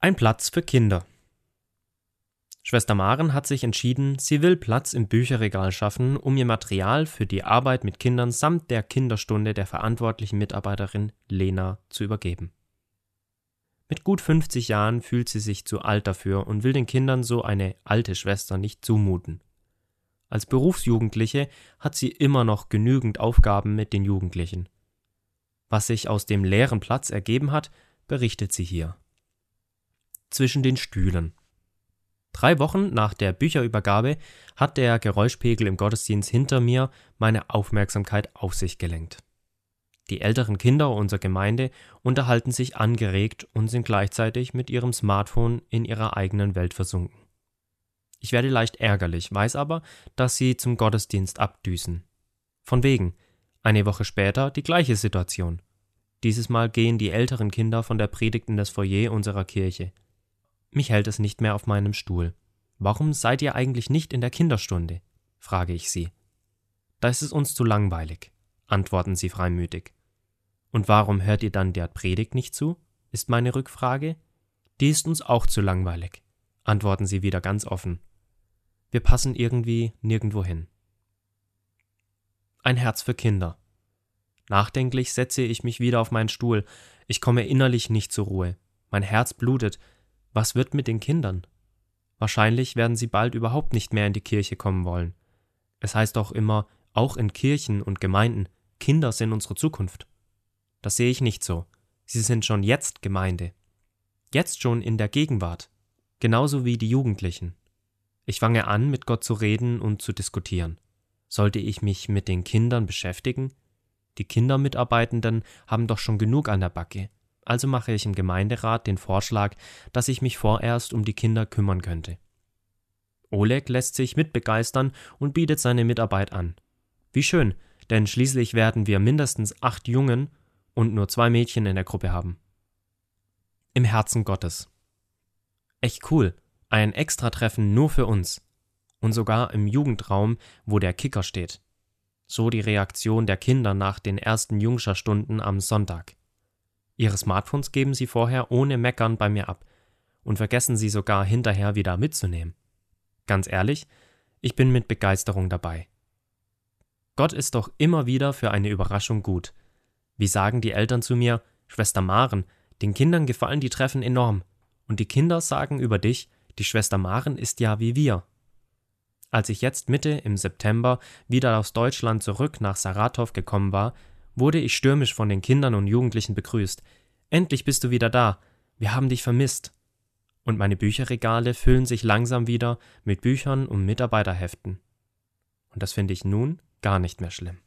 Ein Platz für Kinder. Schwester Maren hat sich entschieden, sie will Platz im Bücherregal schaffen, um ihr Material für die Arbeit mit Kindern samt der Kinderstunde der verantwortlichen Mitarbeiterin Lena zu übergeben. Mit gut 50 Jahren fühlt sie sich zu alt dafür und will den Kindern so eine alte Schwester nicht zumuten. Als Berufsjugendliche hat sie immer noch genügend Aufgaben mit den Jugendlichen. Was sich aus dem leeren Platz ergeben hat, berichtet sie hier zwischen den Stühlen. Drei Wochen nach der Bücherübergabe hat der Geräuschpegel im Gottesdienst hinter mir meine Aufmerksamkeit auf sich gelenkt. Die älteren Kinder unserer Gemeinde unterhalten sich angeregt und sind gleichzeitig mit ihrem Smartphone in ihrer eigenen Welt versunken. Ich werde leicht ärgerlich, weiß aber, dass sie zum Gottesdienst abdüsen. Von wegen. Eine Woche später die gleiche Situation. Dieses Mal gehen die älteren Kinder von der Predigt in das Foyer unserer Kirche. Mich hält es nicht mehr auf meinem Stuhl. Warum seid ihr eigentlich nicht in der Kinderstunde? frage ich sie. Da ist es uns zu langweilig, antworten sie freimütig. Und warum hört ihr dann der Predigt nicht zu? ist meine Rückfrage. Die ist uns auch zu langweilig, antworten sie wieder ganz offen. Wir passen irgendwie nirgendwo hin. Ein Herz für Kinder. Nachdenklich setze ich mich wieder auf meinen Stuhl. Ich komme innerlich nicht zur Ruhe. Mein Herz blutet, was wird mit den Kindern? Wahrscheinlich werden sie bald überhaupt nicht mehr in die Kirche kommen wollen. Es heißt auch immer, auch in Kirchen und Gemeinden, Kinder sind unsere Zukunft. Das sehe ich nicht so. Sie sind schon jetzt Gemeinde. Jetzt schon in der Gegenwart. Genauso wie die Jugendlichen. Ich fange an, mit Gott zu reden und zu diskutieren. Sollte ich mich mit den Kindern beschäftigen? Die Kindermitarbeitenden haben doch schon genug an der Backe also mache ich im Gemeinderat den Vorschlag, dass ich mich vorerst um die Kinder kümmern könnte. Oleg lässt sich mitbegeistern und bietet seine Mitarbeit an. Wie schön, denn schließlich werden wir mindestens acht Jungen und nur zwei Mädchen in der Gruppe haben. Im Herzen Gottes. Echt cool, ein Extratreffen nur für uns. Und sogar im Jugendraum, wo der Kicker steht. So die Reaktion der Kinder nach den ersten Jungscherstunden am Sonntag. Ihre Smartphones geben Sie vorher ohne Meckern bei mir ab und vergessen Sie sogar hinterher wieder mitzunehmen. Ganz ehrlich, ich bin mit Begeisterung dabei. Gott ist doch immer wieder für eine Überraschung gut. Wie sagen die Eltern zu mir, Schwester Maren, den Kindern gefallen die Treffen enorm. Und die Kinder sagen über dich, die Schwester Maren ist ja wie wir. Als ich jetzt Mitte im September wieder aus Deutschland zurück nach Saratow gekommen war, wurde ich stürmisch von den Kindern und Jugendlichen begrüßt. Endlich bist du wieder da. Wir haben dich vermisst. Und meine Bücherregale füllen sich langsam wieder mit Büchern und Mitarbeiterheften. Und das finde ich nun gar nicht mehr schlimm.